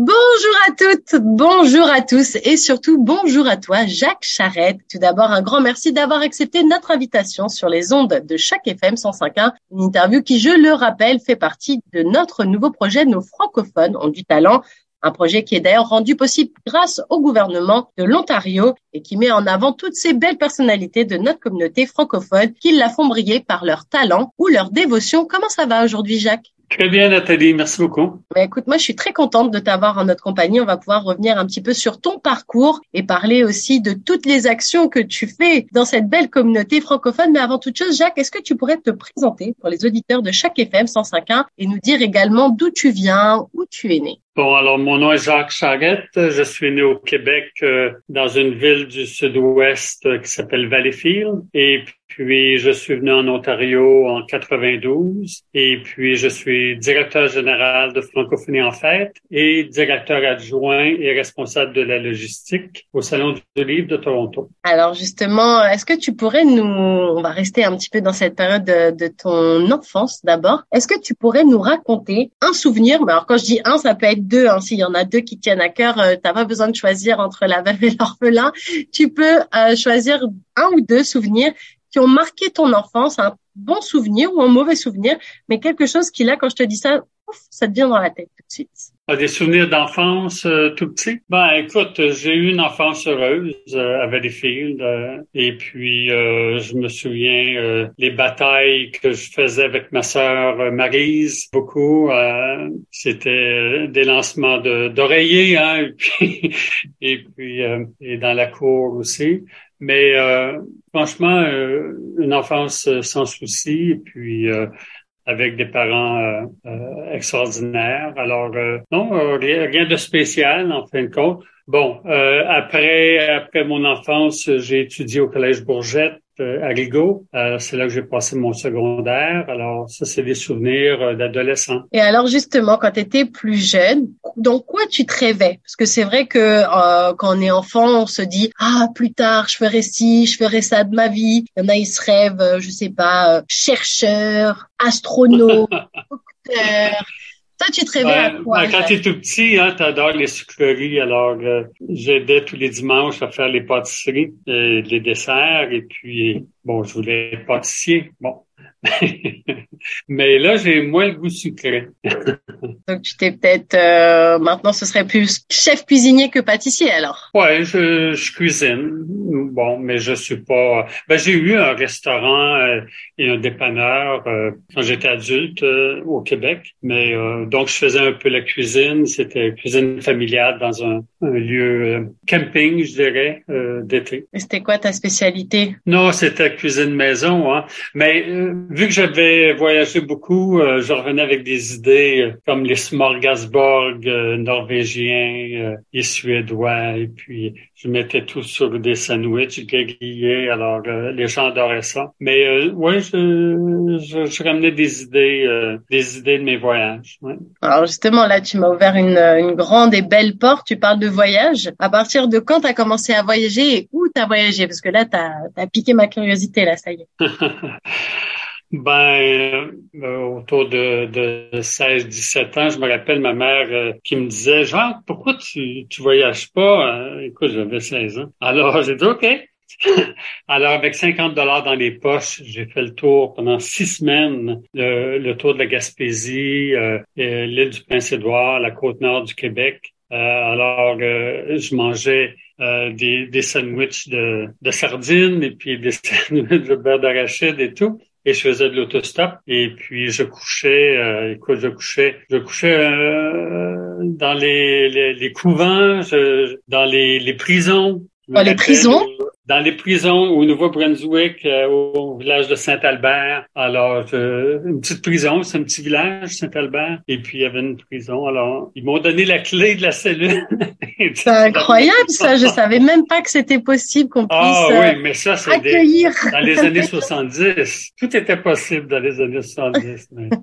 Bonjour à toutes, bonjour à tous et surtout bonjour à toi Jacques Charette. Tout d'abord un grand merci d'avoir accepté notre invitation sur les ondes de chaque FM 105.1, une interview qui je le rappelle fait partie de notre nouveau projet Nos francophones ont du talent, un projet qui est d'ailleurs rendu possible grâce au gouvernement de l'Ontario et qui met en avant toutes ces belles personnalités de notre communauté francophone qui la font briller par leur talent ou leur dévotion. Comment ça va aujourd'hui Jacques? Très bien, Nathalie. Merci beaucoup. Ben, écoute, moi, je suis très contente de t'avoir en notre compagnie. On va pouvoir revenir un petit peu sur ton parcours et parler aussi de toutes les actions que tu fais dans cette belle communauté francophone. Mais avant toute chose, Jacques, est-ce que tu pourrais te présenter pour les auditeurs de chaque FM 105.1 et nous dire également d'où tu viens, où tu es né? Bon, alors mon nom est Jacques Charette. Je suis né au Québec, euh, dans une ville du sud-ouest euh, qui s'appelle Valleyfield. Et puis, je suis venu en Ontario en 92. Et puis, je suis directeur général de Francophonie en Fête et directeur adjoint et responsable de la logistique au Salon du Livre de Toronto. Alors, justement, est-ce que tu pourrais nous, on va rester un petit peu dans cette période de, ton enfance d'abord. Est-ce que tu pourrais nous raconter un souvenir? Mais alors, quand je dis un, ça peut être deux. Hein. S'il y en a deux qui tiennent à cœur, euh, t'as pas besoin de choisir entre la veuve et l'orphelin. Tu peux euh, choisir un ou deux souvenirs qui ont marqué ton enfance, un bon souvenir ou un mauvais souvenir, mais quelque chose qui là, quand je te dis ça, ouf, ça te vient dans la tête tout de suite. Ah, des souvenirs d'enfance euh, tout petit? Ben, écoute, j'ai eu une enfance heureuse euh, à Valleyfield. Euh, et puis, je me souviens les batailles que je faisais avec ma sœur Marise, beaucoup. C'était des lancements d'oreillers, hein, et puis, et, puis et dans la cour aussi. Mais franchement, une enfance sans souci. Et puis, avec des parents euh, euh, extraordinaires. Alors, euh, non, rien, de spécial en fin de compte. Bon, après après mon enfance, j'ai étudié au Collège Bourgette euh, à Rigaud. Euh, c'est là que j'ai passé mon secondaire. Alors, ça, c'est des souvenirs euh, d'adolescent. Et alors, justement, quand tu étais plus jeune, dans quoi tu te rêvais? Parce que c'est vrai que quand on est enfant, on se dit, ah, plus tard, je ferai ci, je ferai ça de ma vie. Il y en a, ils se rêvent, je sais pas, chercheur, astronaute, docteur. Toi, tu te réveilles à quoi? quand tu es tout petit, hein, tu adores les sucreries. Alors, euh, j'aidais tous les dimanches à faire les pâtisseries, euh, les desserts. Et puis, bon, je voulais être pâtissier. Bon, Mais là, j'ai moins le goût sucré. Donc, tu t'es peut-être... Euh, maintenant, ce serait plus chef cuisinier que pâtissier, alors? Ouais, je, je cuisine. Bon, mais je suis pas... Ben, j'ai eu un restaurant euh, et un dépanneur euh, quand j'étais adulte au Québec. Mais donc, je faisais un peu la cuisine. C'était cuisine familiale dans un, un lieu camping, je dirais, d'été. Et c'était quoi ta spécialité? Non, c'était cuisine maison. Hein. Mais vu que j'avais voyagé beaucoup, euh, je revenais avec des idées euh, comme les smorgasbord euh, norvégiens et suédois, et puis je mettais tout sur des sandwichs grillés, alors les gens adoraient ça. Mais oui, je, je, ramenais des idées, des idées de mes voyages. Alors justement, là, tu m'as ouvert une, une grande et belle porte. Tu parles de voyage. À partir de quand tu as commencé à voyager et où tu as voyagé? Parce que là, tu as, as piqué ma curiosité, là, ça y est. Ben, euh, autour de, de 16-17 ans, je me rappelle ma mère euh, qui me disait, Jean, pourquoi tu, tu voyages pas? Hein? Écoute, j'avais 16 ans. Alors, j'ai dit, OK. Alors, avec 50 dollars dans les poches, j'ai fait le tour pendant six semaines, le, tour de la Gaspésie, euh, l'île du Prince-Édouard, la côte nord du Québec. alors, je mangeais des, des sandwichs de, de sardines et puis des sandwichs de beurre d'arachide et tout et je faisais de l'autostop. Et puis je couchais euh, écoute je couchais je couchais euh, dans les, les, les couvents dans les, les prisons. Dans les prisons? Dans les prisons au Nouveau-Brunswick, euh, au village de Saint-Albert. Alors, une petite prison, c'est un petit village, Saint-Albert. Et puis, il y avait une prison. Alors, ils m'ont donné la clé de la cellule. c'est incroyable, ça. Je savais même pas que c'était possible qu'on ah puisse ah, oui, mais ça, c'est accueillir. dans les années 70. Tout était possible dans les années 70. Mais...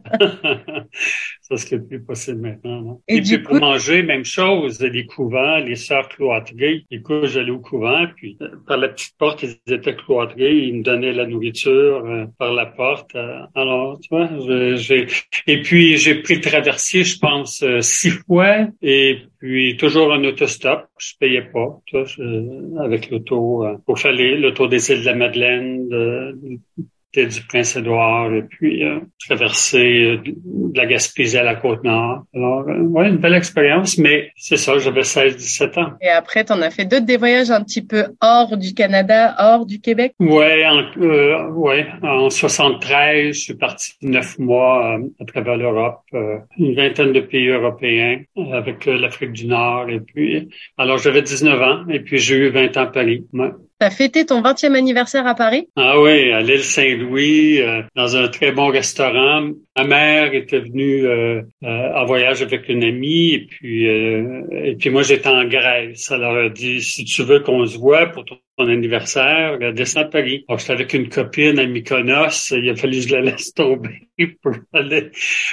ça, ce qui est plus possible maintenant. Et, puis, pour manger, même chose. Les couvents, les sœurs cloîtrées. Écoute, j'allais au couvent, puis euh, par la petite porte, ils étaient cloîtrés. Ils me donnaient la nourriture euh, par la porte. Euh, alors, tu vois, j'ai... Et puis, j'ai pris le traversier, je pense, six fois. Et puis, toujours en autostop. Je payais pas, tu vois, avec l'auto, pour faire le tour des îles de la Madeleine, de, du Prince-Édouard et puis euh, traverser euh, de la Gaspésie à la Côte-Nord. Alors, euh, ouais, une belle expérience, mais c'est ça, j'avais 16-17 ans. Et après, tu en as fait d'autres des voyages un petit peu hors du Canada, hors du Québec? Ouais, en, euh, ouais, en 73, je suis parti neuf mois à travers l'Europe, une vingtaine de pays européens avec l'Afrique du Nord et puis, alors j'avais 19 ans et puis j'ai eu 20 ans à Paris. Ouais. T'as fêté ton 20e anniversaire à Paris? Ah oui, à l'île Saint-Louis, euh, dans un très bon restaurant. Ma mère était venue euh, euh, en voyage avec une amie et puis et puis moi j'étais en Grèce. Elle leur a dit si tu veux qu'on se voit pour ton anniversaire, descend à Paris. Alors, j'étais avec une copine à Mykonos. Il a fallu que je la laisse tomber pour aller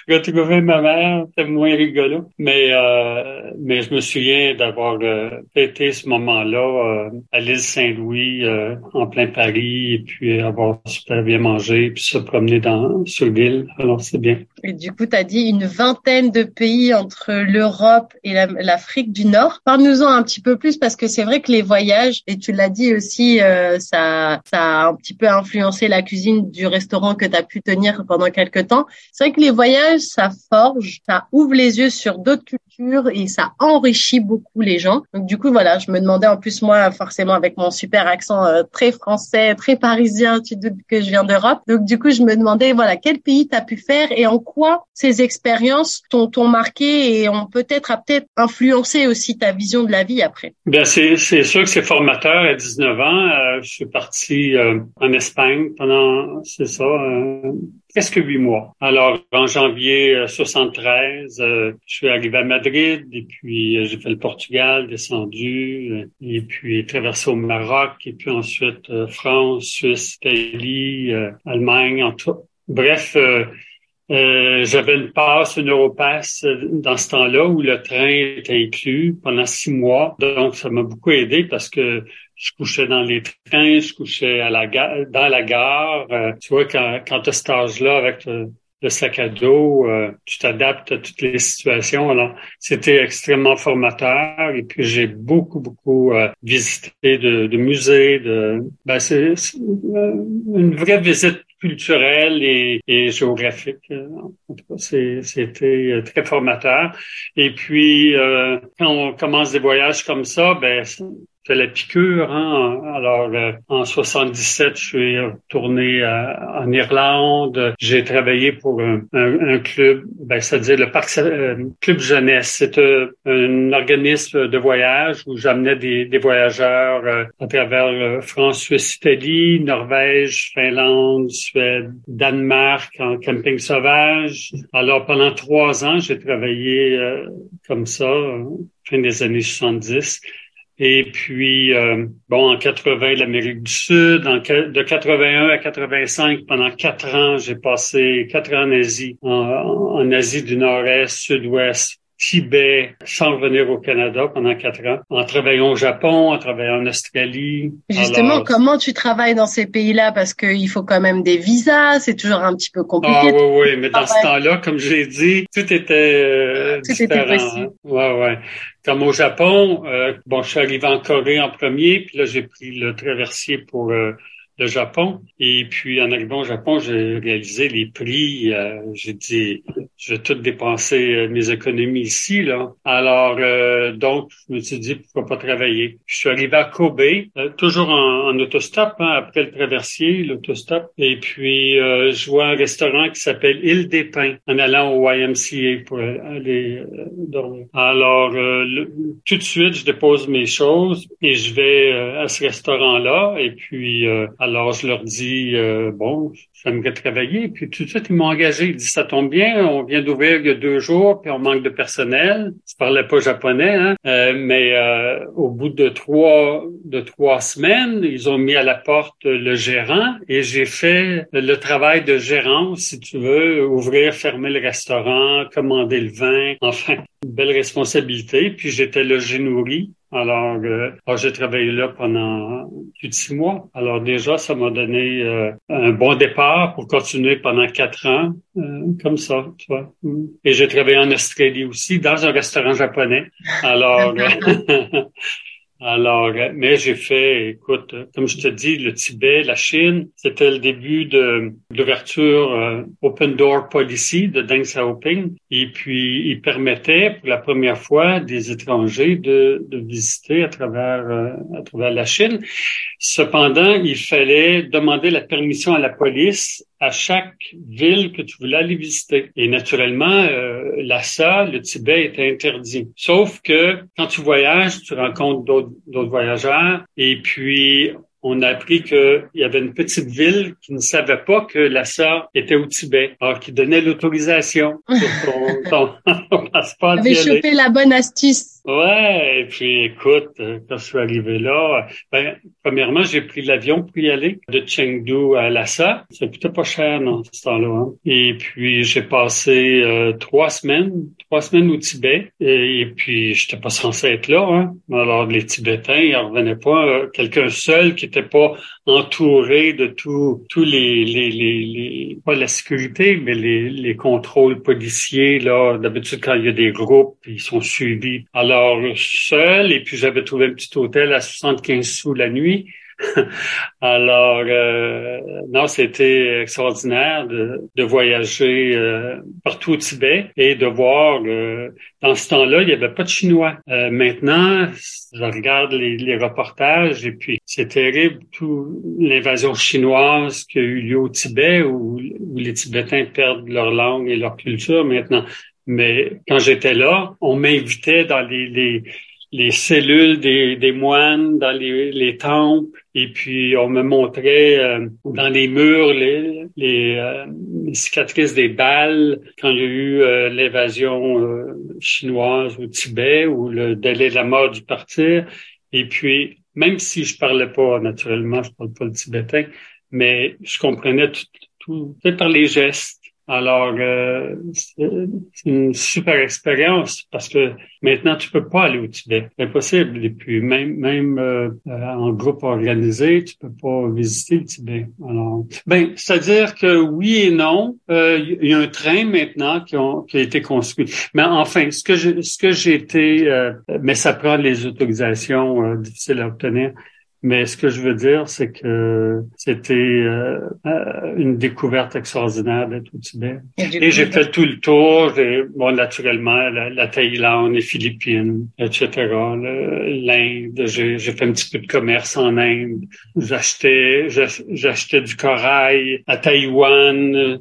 retrouver ma mère. C'était moins rigolo. Mais, euh, mais je me souviens d'avoir euh, fêté ce moment-là euh, à l'île Saint-Louis, euh, en plein Paris, et puis avoir super bien mangé, puis se promener dans, sur l'île. Alors, c'est bien. Et du coup, tu as dit une vingtaine de pays entre l'Europe et l'Afrique du Nord. Parle-nous-en un petit peu plus parce que c'est vrai que les voyages, et tu l'as dit aussi, euh, ça, ça a un petit peu influencé la cuisine du restaurant que tu as pu tenir pendant quelques temps. C'est vrai que les voyages, ça forge, ça ouvre les yeux sur d'autres cultures et ça enrichit beaucoup les gens. Donc du coup, voilà, je me demandais en plus moi, forcément avec mon super accent euh, très français, très parisien, tu doutes que je viens d'Europe. Donc du coup, je me demandais, voilà, quel pays tu as pu faire et en quoi ces expériences t'ont marqué et ont peut-être a peut-être influencé aussi ta vision de la vie après? Bien, c'est sûr que c'est formateur à 19 ans, euh, je suis parti euh, en Espagne pendant, c'est ça, euh, presque huit mois? Alors, en janvier 73, je suis arrivé à Madrid et puis j'ai fait le Portugal, descendu et puis traversé au Maroc et puis ensuite France, Suisse, Italie, Allemagne, en tout. Bref, euh, j'avais une passe, une Europass dans ce temps-là où le train était inclus pendant six mois. Donc, ça m'a beaucoup aidé parce que je couchais dans les trains, je couchais à la gare, dans la gare. Euh, tu vois, quand, quand tu as cet âge-là avec le, sac à dos, euh, tu t'adaptes à toutes les situations. Alors, c'était extrêmement formateur. Et puis, j'ai beaucoup, beaucoup euh, visité de, de, musées. De, ben, c'est une vraie visite culturelle et, et géographique. En tout cas, c'était très formateur. Et puis, quand on commence des voyages comme ça, ben fait la piqûre. Hein? Alors, euh, en 77, je suis retourné en Irlande. J'ai travaillé pour un, un, club, ben, c'est-à-dire le parc euh, club jeunesse. C'est euh, un organisme de voyage où j'amenais des, des, voyageurs à travers France, Suisse, Italie, Norvège, Finlande, Suède, Danemark en camping sauvage. Alors, pendant trois ans, j'ai travaillé comme ça, fin des années 70. Et puis, euh, bon, en 80, l'Amérique du Sud. De 81 à 85, pendant quatre ans, j'ai passé quatre ans en Asie, en Asie du Nord-Est, Sud-Ouest, Tibet sans revenir au Canada pendant quatre ans, en travaillant au Japon, en travaillant en Australie. Justement, comment tu travailles dans ces pays-là? Parce qu'il faut quand même des visas, c'est toujours un petit peu compliqué. Ah oui, oui, mais dans ce temps-là, comme je l'ai dit, tout était euh, tout différent. Était possible. Hein. Ouais, ouais. Comme au Japon, euh, bon, je suis arrivé en Corée en premier, puis là j'ai pris le traversier pour euh, le Japon. Et puis en arrivant au Japon, j'ai réalisé les prix. Euh, j'ai dit je vais tout dépenser euh, mes économies ici, là. Alors, euh, donc, je me suis dit, pourquoi pas travailler? Je suis arrivé à Kobe, euh, toujours en, autostop, hein, après le traversier, l'autostop. Et puis, je vois un restaurant qui s'appelle Île des Pins, en allant au YMCA pour aller dormir. Alors, tout de suite, je dépose mes choses et je vais à ce restaurant-là. Et puis, alors, je leur dis, bon, j'aimerais travailler. Puis tout de suite, ils m'ont engagé. Ils disent, ça tombe bien, on vient d'ouvrir il y a deux jours, puis on manque de personnel. Je parlais pas japonais, hein? Euh, mais euh, au bout de trois de trois semaines, ils ont mis à la porte le gérant et j'ai fait le travail de gérant, si tu veux, ouvrir, fermer le restaurant, commander le vin, enfin, une belle responsabilité. Puis j'étais logé nourri. Alors, euh, ah, j'ai travaillé là pendant plus de six mois. Alors déjà, ça m'a donné euh, un bon départ pour continuer pendant quatre ans, euh, comme ça, tu vois. Et j'ai travaillé en Australie aussi, dans un restaurant japonais. Alors, Alors, euh, mais j'ai fait, écoute, comme je te dis, le Tibet, la Chine, c'était le début de l'ouverture euh, Open Door Policy de Deng Xiaoping. Et puis, il permettait pour la première fois des étrangers de, de visiter à travers, euh, à travers la Chine. Cependant, il fallait demander la permission à la police à chaque ville que tu voulais aller visiter. Et naturellement, euh, Lhasa, le Tibet était interdit. Sauf que quand tu voyages, tu rencontres d'autres voyageurs et puis on a appris qu'il y avait une petite ville qui ne savait pas que Lhasa était au Tibet, alors qui donnait l'autorisation pour ton, ton passeport. Avait chopé la bonne astuce. Ouais, et puis écoute, euh, quand je suis arrivé là, ben, premièrement, j'ai pris l'avion pour y aller de Chengdu à Lhasa. Ça coûtait pas cher dans ce temps-là. Hein. Et puis j'ai passé euh, trois semaines, trois semaines au Tibet. Et, puis j'étais pas censé être là. Hein. Alors les Tibétains, ils revenaient pas. Euh, quelqu'un seul qui était pas entouré de tous tous les, les, les, les, pas la sécurité, mais les, les contrôles policiers là. D'habitude quand il y a des groupes, ils sont suivis. Alors seul et puis j'avais trouvé un petit hôtel à 75 sous la nuit. Alors, euh, non, c'était extraordinaire de, de voyager euh, partout au Tibet et de voir, euh, dans ce temps-là, il n'y avait pas de Chinois. maintenant, je regarde les, les, reportages et puis c'est terrible, toute l'invasion chinoise qui a eu lieu au Tibet où, où les Tibétains perdent leur langue et leur culture maintenant. Mais quand j'étais là, on m'invitait dans les, les, les cellules des, des, moines, dans les, les, temples, et puis on me montrait euh, dans les murs les, les, euh, cicatrices des balles quand il y a eu euh, l'invasion chinoise au Tibet ou le délai de la mort du partir. Et puis, même si je parlais pas naturellement, je parle pas le tibétain, mais je comprenais tout, tout, tout par les gestes alors, euh, c'est une super expérience parce que maintenant, tu peux pas aller au Tibet. C'est impossible. Et puis, même, même euh, en groupe organisé, tu peux pas visiter le Tibet. Alors, ben, c'est-à-dire que oui et non, euh, il y a un train maintenant qui, qui, a été construit. Mais enfin, ce que j'ai, ce que j'ai été, euh, mais ça prend les autorisations difficiles à obtenir. Mais ce que je veux dire, c'est que c'était euh, euh, une découverte extraordinaire d'être au Tibet. Et, j'ai fait tout le tour, bon, naturellement, la, Thaïlande, les Philippines, etc., l'Inde. J'ai, fait un petit peu de commerce en Inde. J'achetais, j'achetais du corail à Taïwan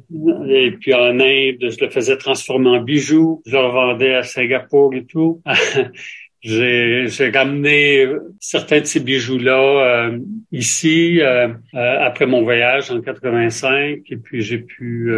et puis en Inde, je le faisais transformer en bijoux. Je le revendais à Singapour et tout. J'ai, ramené certains de ces bijoux-là euh, ici euh, euh, après mon voyage en 85 et puis j'ai pu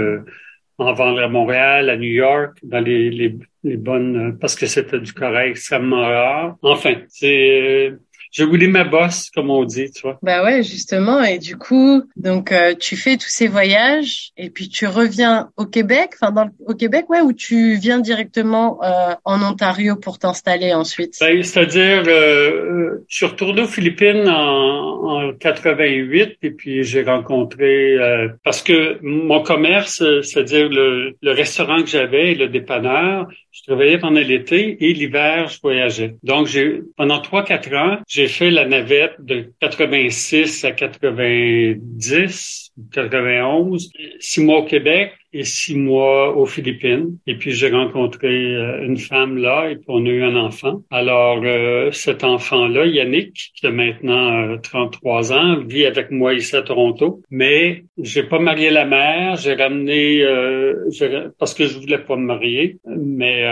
en vendre à Montréal, à New York, dans les, les, les bonnes parce que c'était du corail extrêmement rare. Enfin, c'est je voulais ma bosse, comme on dit, tu vois. Bah ouais, justement. Et du coup, donc euh, tu fais tous ces voyages et puis tu reviens au Québec, enfin dans au Québec, ouais, ou tu viens directement euh, en Ontario pour t'installer ensuite? Ben, c'est-à-dire, euh, je suis retourné aux Philippines en, en 88 et puis j'ai rencontré euh, parce que mon commerce, c'est-à-dire le, le restaurant que j'avais, le dépanneur, je travaillais pendant l'été et l'hiver, je voyageais. Donc, j'ai pendant trois, quatre ans, j'ai fait la navette de 86 à 90, 91, six mois au Québec et six mois aux Philippines. Et puis j'ai rencontré euh, une femme là et puis on a eu un enfant. Alors euh, cet enfant-là, Yannick, qui a maintenant 33 euh, ans, vit avec moi ici à Toronto. Mais j'ai pas marié la mère, j'ai ramené parce que je voulais pas me marier. Mais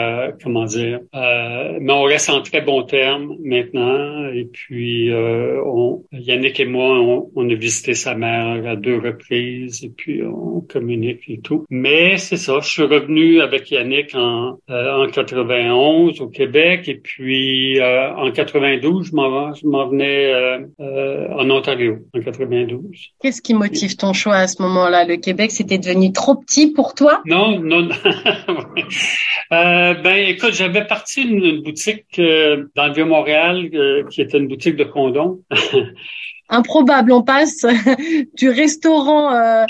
comment dire Mais on reste en très bons termes maintenant. Et puis on, Yannick et moi, on, on a visité sa mère à deux reprises et puis on communique et tout. Mais c'est ça, je suis revenu avec Yannick en, euh, en 91 au Québec et puis euh, en 92, je m'en, venais euh, euh en Ontario en 92. Qu'est-ce qui motive ton choix à ce moment-là? Le Québec, c'était devenu trop petit pour toi? Non, non. euh, ben écoute, j'avais parti une, boutique dans le Vieux-Montréal qui était une boutique de condoms. improbable. On passe du restaurant euh,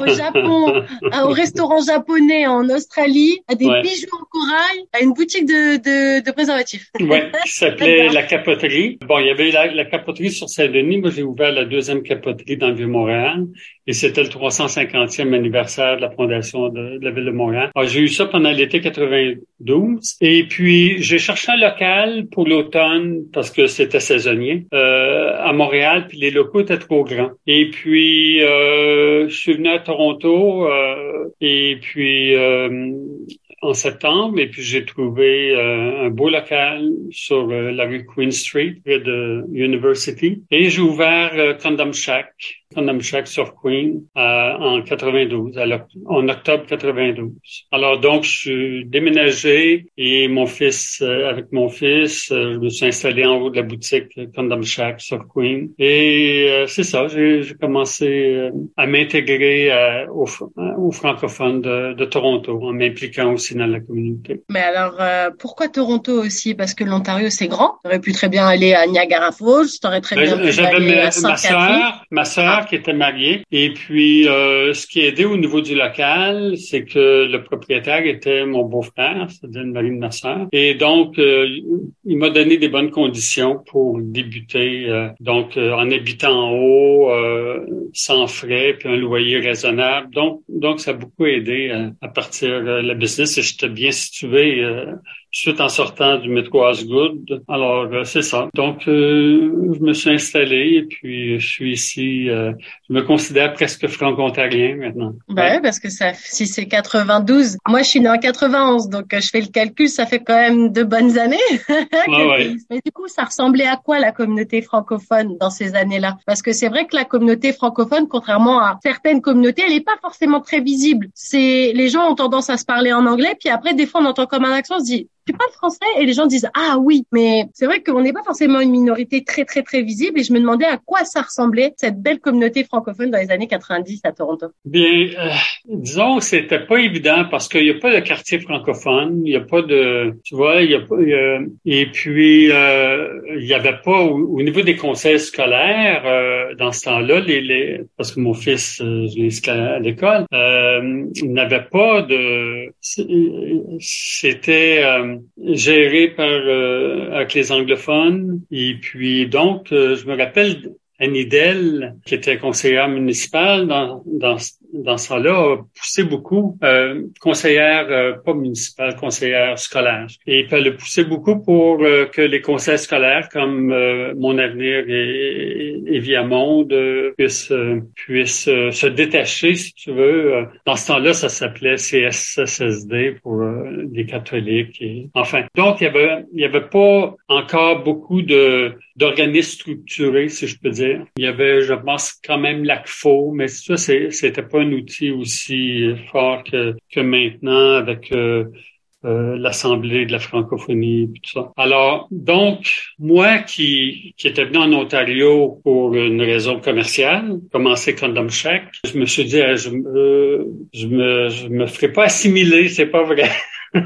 au Japon au restaurant japonais en Australie, à des bijoux en corail, à une boutique de, de, de préservatifs. Oui, qui s'appelait La Capoterie. Bon, il y avait la, la capoterie sur Saint-Denis. Moi, j'ai ouvert la deuxième capoterie dans le Vieux-Montréal. Et c'était le 350e anniversaire de la fondation de, la ville de Montréal. j'ai eu ça pendant l'été 92. Et puis, j'ai cherché un local pour l'automne parce que c'était saisonnier euh, à Montréal, puis les locaux étaient trop grands. Et puis, euh, je suis venu à Toronto euh, et puis euh, en septembre et puis j'ai trouvé euh, un beau local sur euh, la rue Queen Street près de University et j'ai ouvert euh, Condom Shack Shack sur Queen en 92, en octobre 92. Alors donc je suis déménagé et mon fils, avec mon fils, je me suis installé en haut de la boutique Condom Shack sur Queen et c'est ça, j'ai commencé à m'intégrer aux, aux francophones de, de Toronto en m'impliquant aussi dans la communauté. Mais alors, euh, pourquoi Toronto aussi? Parce que l'Ontario, c'est grand. Tu aurais pu très bien aller à Niagara Falls, tu aurais très bien pu aller à ma soeur, ma sœur ah. Qui était mariée. Et puis, euh, ce qui a aidé au niveau du local, c'est que le propriétaire était mon beau-frère, c'est-à-dire mari de ma sœur. Et donc, euh, il m'a donné des bonnes conditions pour débuter. donc, en habitant en haut, sans frais, puis un loyer raisonnable. Donc, donc ça a beaucoup aidé à, partir de la business j'étais bien situé euh, suite en sortant du métro Osgood. Alors, euh, c'est ça. Donc, euh, je me suis installé et puis je suis ici. Euh, je me considère presque franco-ontarien maintenant. Ben, parce que ça, si c'est 92, moi je suis né en 91, donc je fais le calcul, ça fait quand même de bonnes années. ouais. Mais du coup, ça ressemblait à quoi la communauté francophone dans ces années-là? Parce que c'est vrai que la communauté francophone, contrairement à certaines communautés, elle n'est pas forcément très visible. C'est les gens ont tendance à se parler en anglais, puis après des fois on entend comme un accent, on se dit tu parles français et les gens disent ah oui, mais c'est vrai qu'on n'est pas forcément une minorité très très très visible et je me demandais à quoi ça ressemblait cette belle communauté francophone dans les années 90 à Toronto. Bien, euh, disons c'était pas évident parce qu'il n'y a pas de quartier francophone, il n'y a pas de, tu vois, il y a pas, et puis euh, il y avait pas au, niveau des conseils scolaires euh, dans ce temps-là, les, les, parce que mon fils, euh, je l'ai à l'école, euh, n'avait pas de, c'était géré par euh, avec les anglophones. Et puis donc, euh, je me rappelle Annie Dell, qui était conseillère municipale dans, dans, dans ce là a poussé beaucoup, euh, conseillère, euh, pas municipale, conseillère scolaire. Et puis elle a poussé beaucoup pour euh, que les conseils scolaires comme euh, Mon Avenir et, et Viamonde puissent, puissent se détacher, si tu veux. Dans ce temps-là, ça s'appelait CSSD pour les catholiques. Et, enfin, donc il y avait, il y avait pas encore beaucoup de d'organismes structurés, si je peux dire. Il y avait, je pense, quand même l'ACFO, mais ça, c'était pas un outil aussi fort que, maintenant avec euh, euh, l'Assemblée de la francophonie tout ça. Alors, donc, moi qui, qui étais venu en Ontario pour une raison commerciale, commencer Condom Shack, je me suis dit, je, me, je me, je me ferai pas assimiler, c'est pas vrai.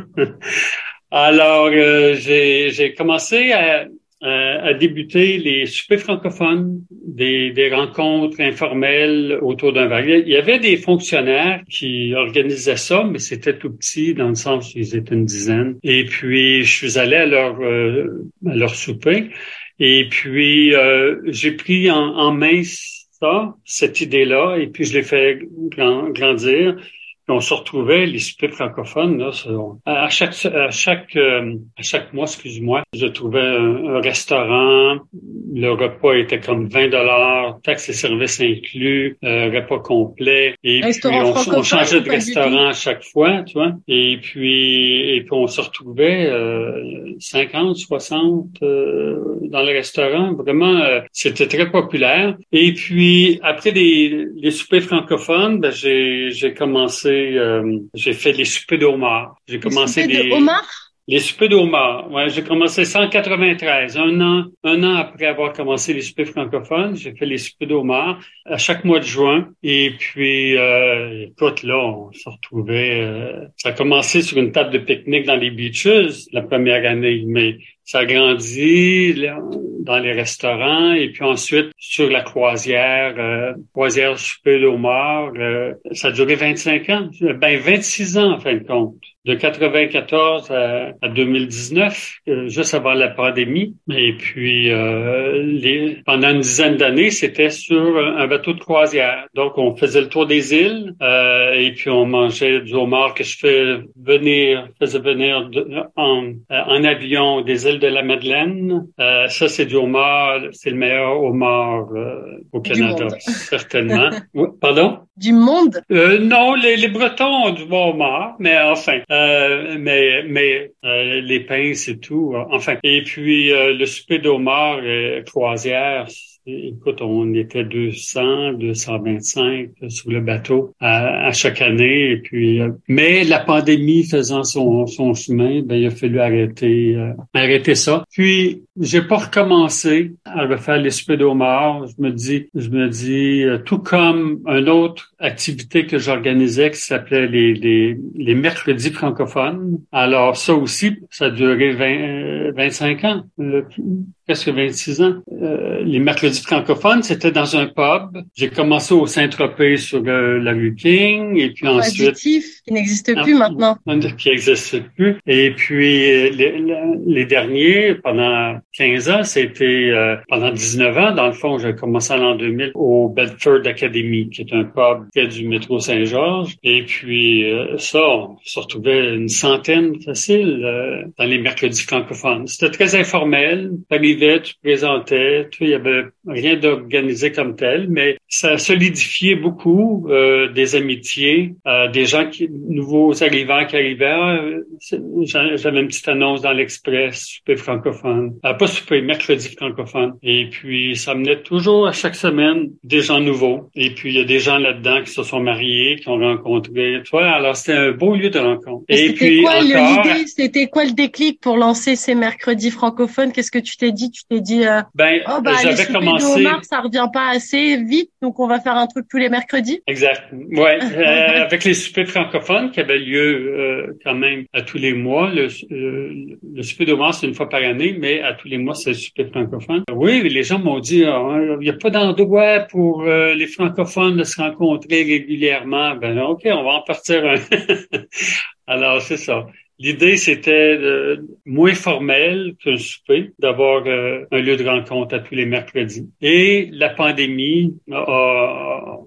Alors, euh, j'ai commencé à, euh, a débuté les soupers francophones, des, des rencontres informelles autour d'un verre. Il y avait des fonctionnaires qui organisaient ça, mais c'était tout petit dans le sens où ils étaient une dizaine. Et puis, je suis allé à leur, euh, à leur souper. Et puis, euh, j'ai pris en, main ça, cette idée-là, et puis je l'ai fait grandir. On se retrouvait, les soupers francophones, là, à chaque, à chaque, euh, à chaque mois, excuse-moi, je trouvais un, restaurant, le repas était comme 20 dollars, taxes et services inclus, euh, repas complet, et puis on, changeait de restaurant à chaque fois, tu vois, et puis, et puis on se retrouvait euh, 50, 60 euh, dans le restaurant, vraiment, euh, c'était très populaire. Et puis, après des, les soupers francophones, ben, j'ai, j'ai euh, j'ai fait les soupers d'Omar. J'ai commencé des... De? Les soupers d'Omar. Ouais, j'ai commencé ça en 93. Un an, un an après avoir commencé les soupers francophones, j'ai fait les soupers d'Omar à chaque mois de juin. Et puis, euh, écoute, là, on se retrouvait. Euh, ça a commencé sur une table de pique-nique dans les beaches la première année, mais ça a grandi dans les restaurants et puis ensuite sur la croisière, euh, croisière souper d'Omar. Euh, ça a duré 25 ans, ben 26 ans en fin de compte de 94 à, 2019, euh, juste avant la pandémie. Et puis, euh, les, pendant une dizaine d'années, c'était sur un bateau de croisière. Donc, on faisait le tour des îles euh, et puis on mangeait du homard que je fais venir, faisais venir en, en, avion des îles de la Madeleine. ça, c'est du homard, c'est le meilleur homard au Canada, certainement. pardon? Du monde? non, les, les Bretons ont du bon mais enfin, euh, mais mais euh, les pinces et tout. Enfin, et puis euh, le souper d'Omar croisière, Écoute, on était 200, 225 sur le bateau à, chaque année. Et puis, euh, mais la pandémie faisant son, chemin, ben, il a fallu arrêter, euh, arrêter ça. Puis, j'ai pas recommencé à refaire les soupers d'Omar. Je me dis, je me dis, euh, tout comme une autre activité que j'organisais qui s'appelait les, mercredis francophones. Alors, ça aussi, ça a duré 20, 25 ans presque 26 ans. Euh, les mercredis francophones, c'était dans un pub. J'ai commencé au Saint-Tropez sur euh, la rue King et puis ensuite... qui n'existe plus maintenant. Qui n'existe plus. Et puis euh, les, les, derniers, pendant 15 ans, c'était pendant 19 ans, dans le fond, j'ai commencé en l'an 2000 au Bedford Academy, qui est un pub près du métro Saint-Georges. Et puis ça, on se retrouvait une centaine facile dans les mercredis francophones. C'était très informel tu présentais, tu, il y avait rien d'organisé comme tel, mais ça solidifiait beaucoup euh, des amitiés, euh, des gens qui, nouveaux arrivants qui arrivaient. Euh, j'avais une petite annonce dans l'Express, super francophone, pas super, mercredi francophone. Et puis, ça menait toujours à chaque semaine des gens nouveaux. Et puis, il y a des gens là-dedans qui se sont mariés, qui ont rencontré. Tu vois, alors c'était un beau lieu de rencontre. Et, puis, quoi l'idée? C'était quoi le déclic pour lancer ces mercredis francophones? Qu'est-ce que tu t'es dit? Tu t'es dit, ben, oh, bah, j'avais commencé. De ça revient pas assez vite, donc on va faire un truc tous les mercredis. Exact. Ouais, euh, avec les soupers francophones qui avaient lieu euh, quand même à tous les mois. Le, euh, le souper d'Omar, c'est une fois par année, mais à tous les mois, c'est le souper francophone. Oui, les gens m'ont dit, ah, il n'y a pas d'endroit pour les francophones de se rencontrer régulièrement. Ben ok, on va en partir un. Alors, c'est ça. L'idée, c'était moins formel qu'un souper, d'avoir euh, un lieu de rencontre à tous les mercredis. Et la pandémie,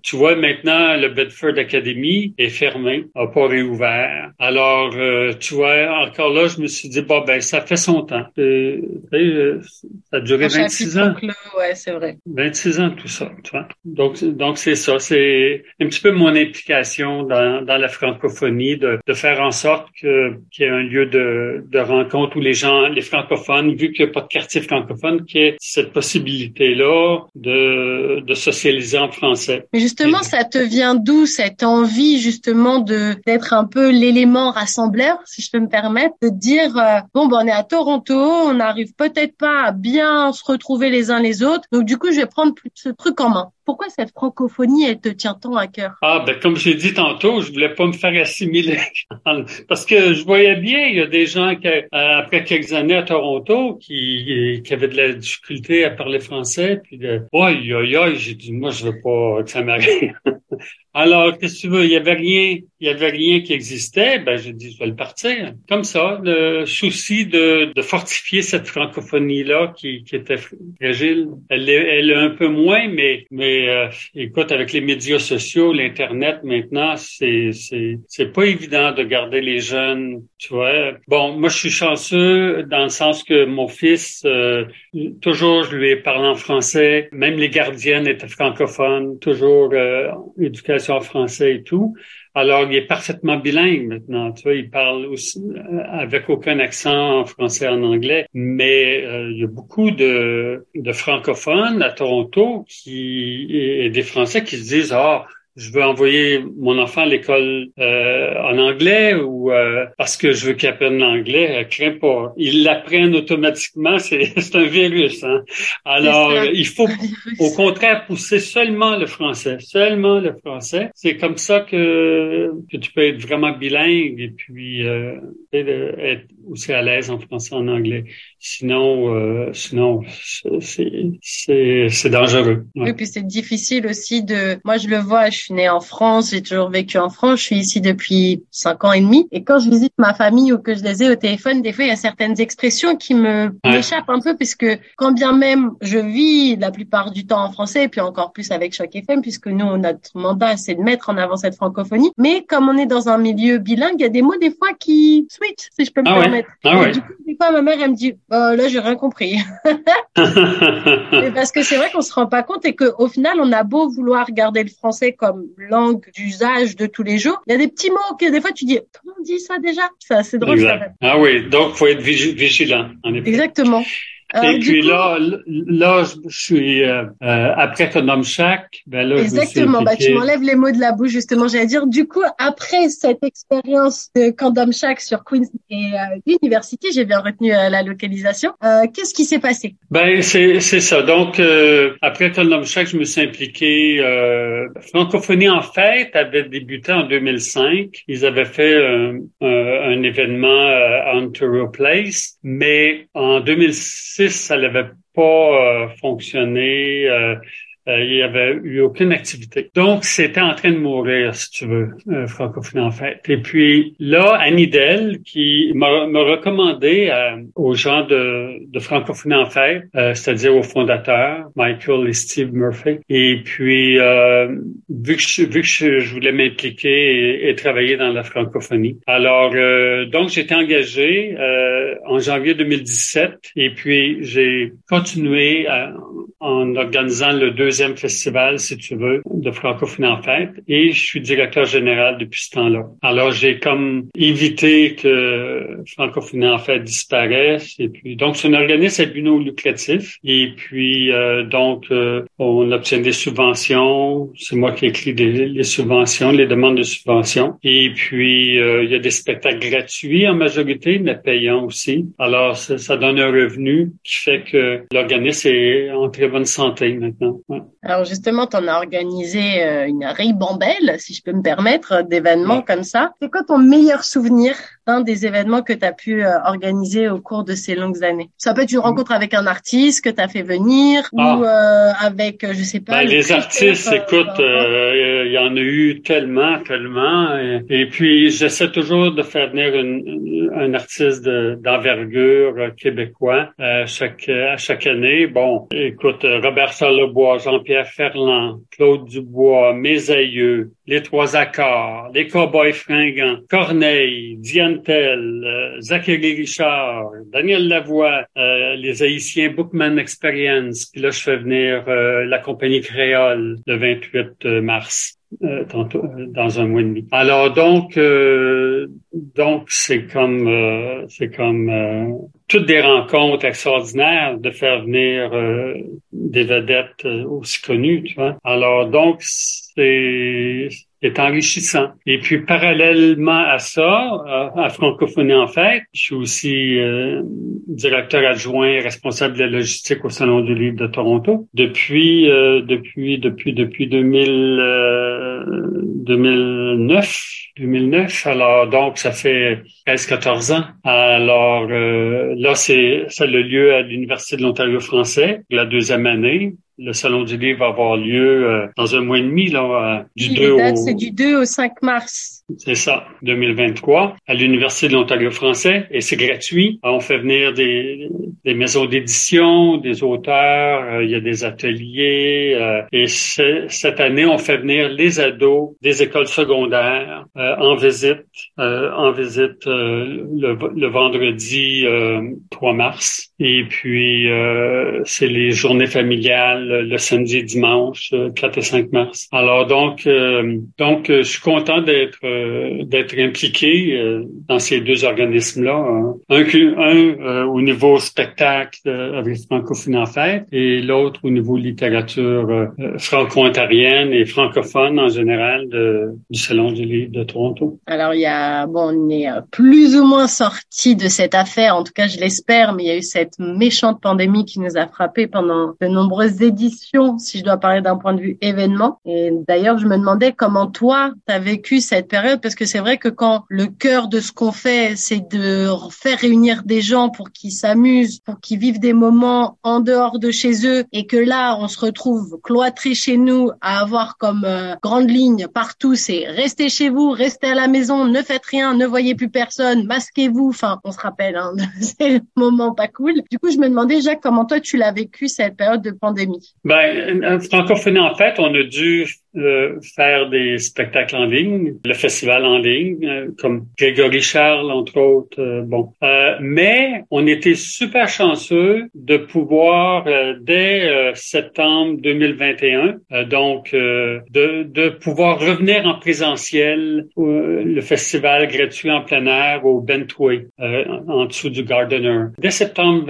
tu vois, maintenant, le Bedford Academy est fermé, n'a pas réouvert. Alors, euh, tu vois, encore là, je me suis dit, bon, ben, ça fait son temps. Euh, ça a duré 26 ans. ouais, c'est vrai. 26 ans, tout ça, tu vois. Donc, donc c'est ça. C'est un petit peu mon implication dans, dans la francophonie, de, de faire en sorte que un lieu de, de rencontre où les gens, les francophones, vu qu'il n'y a pas de quartier francophone, qui ait cette possibilité-là de, de socialiser en français. Mais justement, ça te vient d'où cette envie justement de d'être un peu l'élément rassembleur, si je peux me permettre, de dire euh, bon ben on est à Toronto, on n'arrive peut-être pas à bien se retrouver les uns les autres, donc du coup je vais prendre ce truc en main. Pourquoi cette francophonie, elle te tient tant à cœur? Ah, ben, comme j'ai dit tantôt, je voulais pas me faire assimiler. Parce que je voyais bien, il y a des gens qui, euh, après quelques années à Toronto, qui, qui avaient de la difficulté à parler français, puis de, oh, aïe, aïe, j'ai dit, moi, je veux pas que ça m'arrive. Alors, qu'est-ce que tu veux? Il y avait rien, il y avait rien qui existait. Ben, j'ai dit, je vais le partir. Comme ça, le souci de, de fortifier cette francophonie-là qui, qui était fragile. Elle est, elle est un peu moins, mais, mais euh, écoute, avec les médias sociaux, l'Internet maintenant, c'est, c'est, c'est pas évident de garder les jeunes, tu vois. Bon, moi, je suis chanceux dans le sens que mon fils, euh, toujours, je lui ai parlé en français. Même les gardiennes étaient francophones, toujours euh, éducation en français et tout. Alors, il est parfaitement bilingue maintenant. Tu vois, il parle aussi euh, avec aucun accent en français, en anglais. Mais euh, il y a beaucoup de, de francophones à Toronto qui et des Français qui se disent ah je veux envoyer mon enfant à l'école euh, en anglais ou euh, parce que je veux qu'il apprenne l'anglais, euh, crains pas. Ils l'apprennent automatiquement, c'est un virus. Hein? Alors, il faut au contraire pousser seulement le français, seulement le français. C'est comme ça que, que tu peux être vraiment bilingue et puis euh, être aussi à l'aise en français, en anglais. Sinon, euh, sinon, c'est dangereux. Oui, puis c'est difficile aussi de. Moi, je le vois. Je suis née en France, j'ai toujours vécu en France. Je suis ici depuis cinq ans et demi. Et quand je visite ma famille ou que je les ai au téléphone, des fois, il y a certaines expressions qui me m'échappent un peu, puisque quand bien même je vis la plupart du temps en français, et puis encore plus avec Choc FM, puisque nous, notre mandat, c'est de mettre en avant cette francophonie. Mais comme on est dans un milieu bilingue, il y a des mots des fois qui switch, si je peux me ah permettre. Ah ouais. Du coup, des fois, ma mère, elle me dit, oh, là, j'ai rien compris. parce que c'est vrai qu'on se rend pas compte et qu'au final, on a beau vouloir garder le français comme langue d'usage de tous les jours, il y a des petits mots que des fois tu dis, comment on dit ça déjà? Ça, c'est drôle. Ça. Ah oui, donc faut être vigilant. En effet. Exactement. Euh, et puis là, là, je suis euh, euh, après Condom Shack, ben là, exactement. Je bah, tu m'enlèves les mots de la bouche justement. J'allais dire, du coup, après cette expérience de Condom Shack sur Queens et euh, University, j'ai bien retenu la localisation. Qu'est-ce qui s'est passé? Ben c'est c'est ça. Donc après Condom Shack, je me suis impliqué. Francophonie en fait avait débuté en 2005. Ils avaient fait un, un événement à Ontario Place, mais en 2006 ça n'avait pas euh, fonctionné. Euh, euh, il n'y avait eu aucune activité. Donc, c'était en train de mourir, si tu veux, euh, francophonie en fait. Et puis là, Annie Dell, qui m'a recommandé euh, aux gens de, de francophonie en fait, euh, c'est-à-dire aux fondateurs, Michael et Steve Murphy. Et puis, vu que je, vu que je, voulais m'impliquer et, travailler dans la francophonie. Alors, donc, j'étais engagé en janvier 2017 et puis j'ai continué en organisant le deux deuxième festival, si tu veux, de francophonie en fête, et je suis directeur général depuis ce temps-là. Alors, j'ai comme évité que francophonie en fête disparaisse, et puis, donc, c'est un organisme à but non lucratif, et puis, euh, donc, euh, on obtient des subventions, c'est moi qui écris des, les subventions, les demandes de subventions, et puis, euh, il y a des spectacles gratuits en majorité, mais payants aussi. Alors, ça, ça donne un revenu qui fait que l'organisme est en très bonne santé maintenant. Ouais. Alors justement, tu en as organisé euh, une ribambelle, si je peux me permettre, d'événements comme ça. C'est quoi ton meilleur souvenir d'un des événements que tu as pu euh, organiser au cours de ces longues années? Ça peut être une rencontre avec un artiste que tu as fait venir ah. ou euh, avec, je sais pas... Ben, les artistes, écoute, il y en a eu tellement, tellement. Et, puis, j'essaie toujours de faire venir un artiste d'envergure québécois chaque, à chaque année. Bon, écoute, Robert Charlebois, Jean-Pierre Ferland, Claude Dubois, Mes aïeux, Les Trois Accords, Les Cowboys Fringants, Corneille, Diane Tell, euh, Zachary Richard, Daniel Lavoie, euh, les Haïtiens Bookman Experience, puis là je fais venir euh, la compagnie créole le 28 mars. Euh, dans un mois et demi. Alors donc, euh, donc c'est comme, euh, c'est comme toutes des rencontres extraordinaires de faire venir des vedettes aussi connues, tu vois. Alors donc c'est est enrichissant. Et puis parallèlement à ça, à Francophonie en fait, je suis aussi euh, directeur adjoint responsable de la logistique au Salon du Livre de Toronto depuis euh, depuis depuis depuis 2000 2009 2009 alors donc ça fait 13 14 ans. Alors euh, là c'est ça le lieu à l'université de l'Ontario français la deuxième année le Salon du Livre va avoir lieu euh, dans un mois et demi, là, du 2 au... C'est du 2 au 5 mars. C'est ça, 2023, à l'Université de l'Ontario français, et c'est gratuit. On fait venir des, des maisons d'édition, des auteurs, euh, il y a des ateliers, euh, et cette année, on fait venir les ados des écoles secondaires en visite, en visite le, le, vendredi 3 mars. Et puis, c'est les journées familiales le samedi dimanche, 4 et 5 mars. Alors donc, donc je suis content d'être euh, d'être impliqué euh, dans ces deux organismes-là. Hein. Un, euh, au niveau spectacle avec Francophonie en fête et l'autre au niveau littérature franco-ontarienne et francophone en général du Salon du livre de Toronto. Alors il y a, bon, on est plus ou moins sorti de cette affaire, en tout cas je l'espère, mais il y a eu cette méchante pandémie qui nous a frappé pendant de nombreuses éditions, si je dois parler d'un point de vue événement. Et d'ailleurs, je me demandais comment toi, tu as vécu cette période parce que c'est vrai que quand le cœur de ce qu'on fait, c'est de faire réunir des gens pour qu'ils s'amusent, pour qu'ils vivent des moments en dehors de chez eux et que là, on se retrouve cloîtré chez nous à avoir comme euh, grande ligne partout, c'est restez chez vous, restez à la maison, ne faites rien, ne voyez plus personne, masquez-vous. Enfin, on se rappelle, hein, c'est le moment pas cool. Du coup, je me demandais, Jacques, comment toi tu l'as vécu cette période de pandémie? Ben, francophonie, en fait, on a dû euh, faire des spectacles en ligne, le festival en ligne, euh, comme Grégory Charles, entre autres. Euh, bon, mais on était super chanceux de pouvoir dès septembre 2021, donc de, de pouvoir revenir en présentiel le festival gratuit en plein air au Bentway, en dessous du Gardener. Dès septembre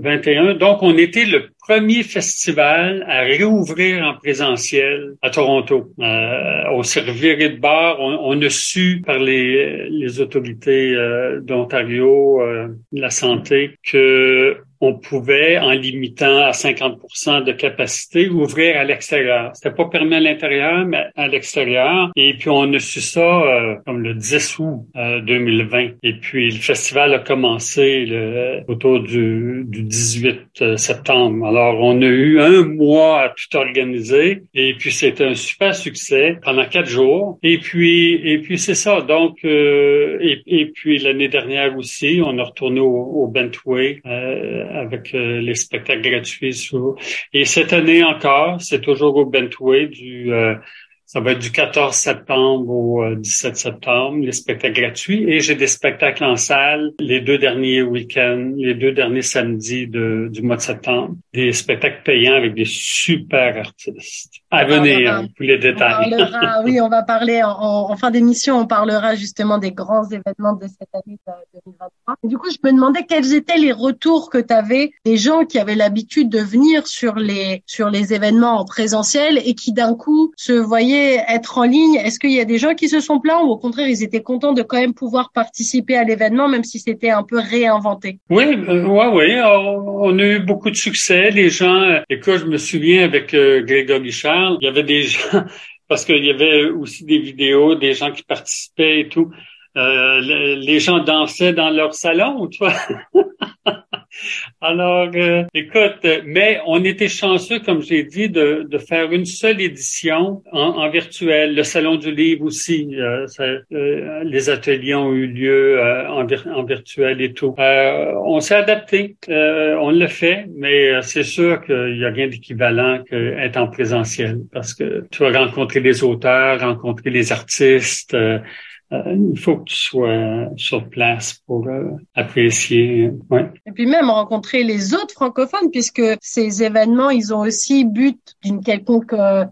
21, donc on était le premier festival à réouvrir en présentiel à Toronto. Euh, on s'est reviré de bar, on, on, a su par les, les autorités euh, d'Ontario, euh, de la santé, que on pouvait, en limitant à 50% de capacité, ouvrir à l'extérieur. C'était pas permis à l'intérieur, mais à l'extérieur. Et puis, on a su ça euh, comme le 10 août 2020. Euh, Et puis, le festival a commencé le, autour du, du 18 euh, septembre. Alors, on a eu un mois à tout organiser. Et puis, c'était un super succès pendant quatre jours. Et puis, et puis c'est ça. Donc, et, et, puis l'année dernière aussi, on a retourné au, au Bentway avec euh, les spectacles gratuits. Et cette année encore, c'est toujours au Bentway du euh, ça va être du 14 septembre au 17 euh, septembre, les spectacles gratuits. Et j'ai des spectacles en salle les deux derniers week-ends, les deux derniers samedis de, du mois de septembre. Des spectacles payants avec des super artistes. À venir pour les détails. On oui, on va parler en, fin d'émission, on parlera justement des grands événements de cette année 2023. du coup, je me demandais quels étaient les retours que tu avais des gens qui avaient l'habitude de venir sur les sur les événements en présentiel et qui d'un coup se voyaient être en ligne, est-ce qu'il y a des gens qui se sont plaints ou au contraire ils étaient contents de quand même pouvoir participer à l'événement même si c'était un peu réinventé? Oui, euh, ouais, oui, on a eu beaucoup de succès. Les gens, euh, écoute, je me souviens avec euh, Grégory Charles, il y avait des gens parce qu'il y avait aussi des vidéos, des gens qui participaient et tout. les gens dansaient dans leur salon, tu vois? Alors, euh, écoute, mais on était chanceux, comme j'ai dit, de, de, faire une seule édition en, virtuel. Le salon du livre aussi, euh, euh, les ateliers ont eu lieu en, en, virtuel et tout. on s'est adapté, on le fait, mais c'est sûr qu'il n'y a rien d'équivalent qu'être en présentiel parce que tu vas rencontrer les auteurs, rencontrer les artistes. Euh, il faut que tu sois sur place pour euh, apprécier. Ouais. Et puis même rencontrer les autres francophones, puisque ces événements, ils ont aussi but d'une quelconque euh,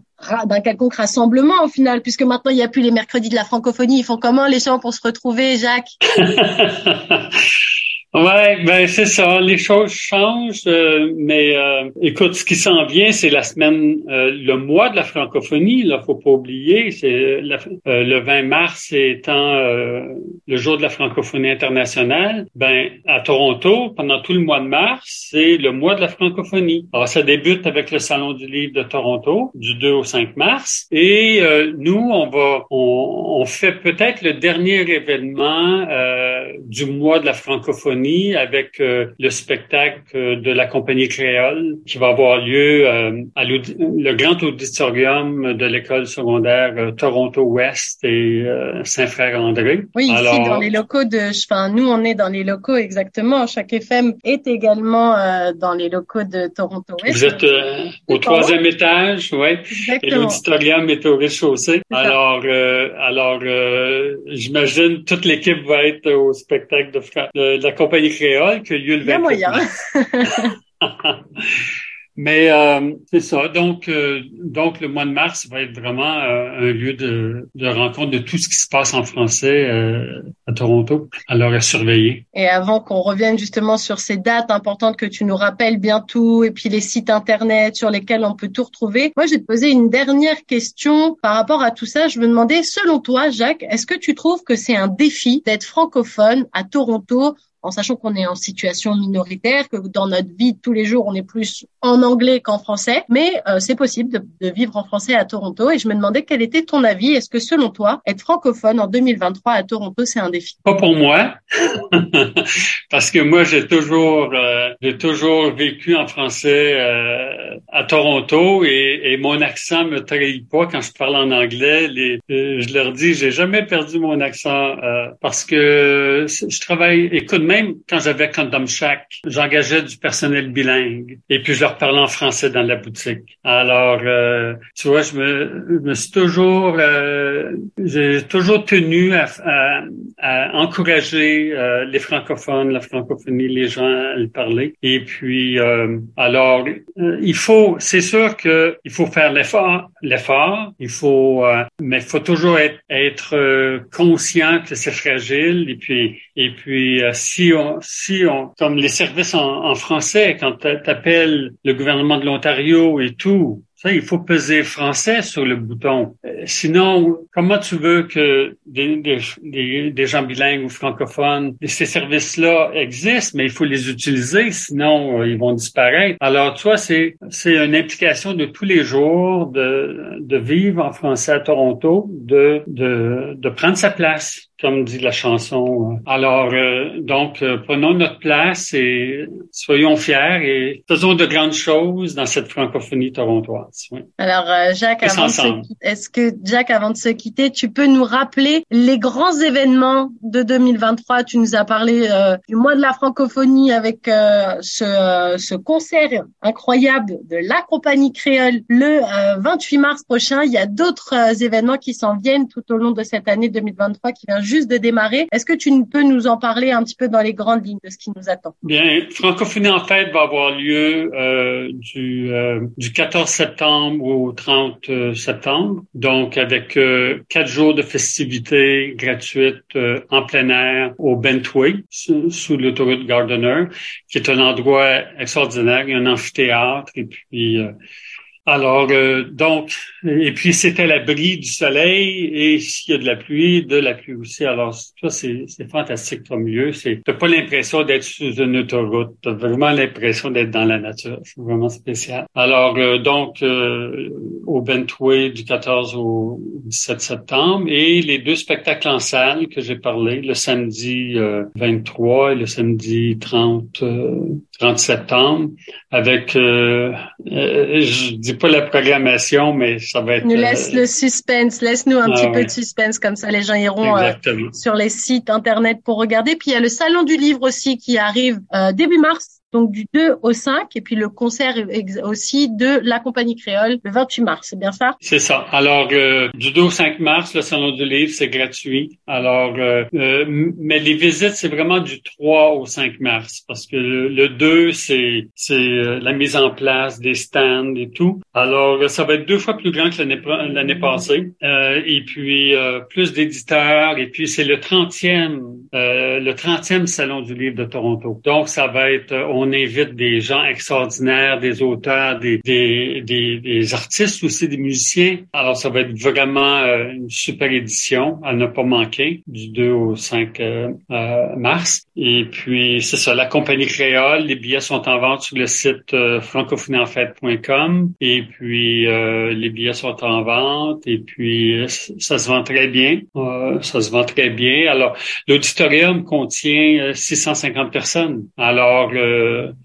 d'un quelconque rassemblement au final, puisque maintenant il n'y a plus les mercredis de la francophonie. Ils font comment les gens pour se retrouver, Jacques? Ouais, ben c'est ça. Les choses changent, euh, mais euh, écoute, ce qui s'en vient, c'est la semaine, euh, le mois de la francophonie. Là, faut pas oublier, c'est le 20 mars étant le jour de la francophonie internationale. Ben à Toronto, pendant tout le mois de mars, c'est le mois de la francophonie. Alors ça débute avec le salon du livre de Toronto du 2 au 5 mars, et nous on va, on, on fait peut-être le dernier événement du mois de la francophonie avec le spectacle de la compagnie créole qui va avoir lieu à le grand auditorium de l'école secondaire Toronto-Ouest et Saint-Frère-André. Oui, ici dans les locaux de... Enfin, nous, on est dans les locaux exactement. Chaque FM est également dans les locaux de Toronto-Ouest. Vous êtes au troisième étage, oui. Et l'auditorium est au rez-de-chaussée. Alors, euh, alors euh, j'imagine toute l'équipe va être au spectacle de, de, la compagnie créole qui a lieu le 20 moyen. Mais euh, c'est ça. Donc, euh, donc le mois de mars va être vraiment euh, un lieu de, de, rencontre de tout ce qui se passe en français à Toronto. Alors à surveiller. Et avant qu'on revienne justement sur ces dates importantes que tu nous rappelles bientôt, et puis les sites internet sur lesquels on peut tout retrouver, moi j'ai te posé une dernière question par rapport à tout ça. Je me demandais, selon toi, Jacques, est-ce que tu trouves que c'est un défi d'être francophone à Toronto en sachant qu'on est en situation minoritaire, que dans notre vie tous les jours, on est plus en anglais qu'en français, mais euh, c'est possible de, de, vivre en français à Toronto. Et je me demandais quel était ton avis. Est-ce que selon toi, être francophone en 2023 à Toronto, c'est un défi? Pas pour moi, parce que moi, j'ai toujours, euh, j'ai toujours vécu en français euh, à Toronto et, et, mon accent me trahit pas quand je parle en anglais. Les, je leur dis, j'ai jamais perdu mon accent parce que je travaille. Écoute, même quand j'avais Condom Shack, j'engageais du personnel bilingue et puis je leur parlais en français dans la boutique. Alors, euh, tu vois, je me, me suis toujours, euh, j'ai toujours tenu à, à, encourager euh, les francophones, la francophonie, les gens à le parler. Et puis, alors, il faut, c'est sûr que il faut faire l'effort, l'effort. Il faut, mais il faut toujours être, être conscient que c'est fragile. Et puis, et puis, si si on, si on, comme les services en, français, quand tu appelles le gouvernement de l'Ontario et tout, ça, il faut peser français sur le bouton. Euh, sinon, comment tu veux que des, des, des, gens bilingues ou francophones, ces services-là existent, mais il faut les utiliser, sinon euh, ils vont disparaître. Alors, tu vois, c'est, c'est une implication de tous les jours de, de vivre en français à Toronto, de, de, de prendre sa place comme dit la chanson. Alors, euh, donc, prenons notre place et soyons fiers et faisons de grandes choses dans cette francophonie torontoise. Alors, euh, Jacques, avant de se, est-ce que Jacques, avant de se quitter, tu peux nous rappeler les grands événements de 2023 Tu nous as parlé euh, du mois de la francophonie avec euh, ce, ce, concert incroyable de la compagnie créole le 28 mars prochain. Il y a d'autres événements qui s'en viennent tout au long de cette année 2023 qui vient juste de démarrer. Est-ce que tu peux nous en parler un petit peu dans les grandes lignes de ce qui nous attend? Bien, francophonie en fait va avoir lieu du, du 14 septembre au 30 euh, septembre, donc avec euh, quatre jours de festivités gratuites euh, en plein air au Bentway, sous, l'autoroute Gardiner, qui est un endroit extraordinaire. Il y a un amphithéâtre et puis alors, euh, donc, et puis à l'abri du soleil et s'il y a de la pluie, de la pluie aussi. Alors, ça, c'est, fantastique comme lieu. C'est, t'as pas l'impression d'être sur une autoroute. T'as vraiment l'impression d'être dans la nature. C'est vraiment spécial. Alors, euh, donc, euh, au Bentway du 14 au 17 septembre et les deux spectacles en salle que j'ai parlé, le samedi 23 et le samedi 30, 30 septembre, avec, je dis pas la programmation, mais ça va être. Nous laisse euh, le suspense, laisse-nous un ah petit peu de suspense, comme ça les gens iront euh, sur les sites internet pour regarder. Puis il y a le salon du livre aussi qui arrive euh, début mars donc du 2 au 5, et puis le concert aussi de la compagnie créole le 28 mars, c'est bien ça? C'est ça. Alors, euh, du 2 au 5 mars, le Salon du Livre, c'est gratuit. Alors, euh, euh, mais les visites, c'est vraiment du 3 au 5 mars, parce que le, 2, c'est c'est la mise en place des stands et tout. Alors, ça va être deux fois plus grand que l'année l'année passée, et puis plus d'éditeurs, et puis c'est le 30e, le 30e Salon du Livre de Toronto. Donc, ça va être on invite des gens extraordinaires, des auteurs, des, des, des, des, artistes aussi, des musiciens. Alors, ça va être vraiment euh, une super édition à ne pas manquer du 2 au 5 euh, mars. Et puis, c'est ça, la compagnie créole, les billets sont en vente sur le site euh, et puis les billets sont en vente et puis ça se vend très bien. ça se vend très bien. Alors, l'auditorium contient 650 personnes. Alors,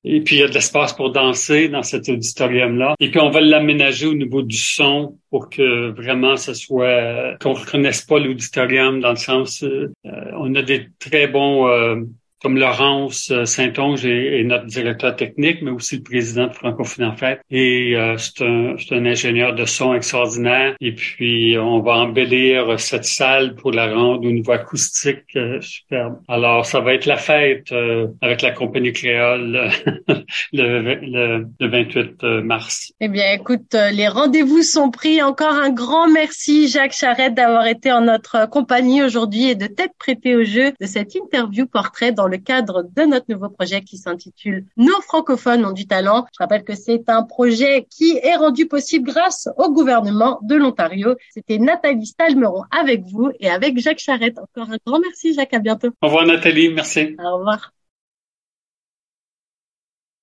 et puis il y a de l'espace pour danser dans cet auditorium-là. Et puis on va l'aménager au niveau du son pour que vraiment ce soit qu'on reconnaisse pas l'auditorium dans le sens euh, on a des très bons euh, comme Laurence euh, Saint-Onge est, notre directeur technique, mais aussi le président de Francophonie en fait. Et euh, c'est un, un, ingénieur de son extraordinaire. Et puis, on va embellir cette salle pour la rendre au niveau acoustique euh, superbe. Alors, ça va être la fête avec la compagnie créole le, le, le, 28 mars. Eh bien, écoute, les rendez-vous sont pris. Encore un grand merci, Jacques Charette, d'avoir été en notre compagnie aujourd'hui et de t'être prêté au jeu de cette interview portrait dans le le cadre de notre nouveau projet qui s'intitule Nos francophones ont du talent. Je rappelle que c'est un projet qui est rendu possible grâce au gouvernement de l'Ontario. C'était Nathalie Stalmeron avec vous et avec Jacques Charette. Encore un grand merci Jacques, à bientôt. Au revoir Nathalie, merci. Au revoir.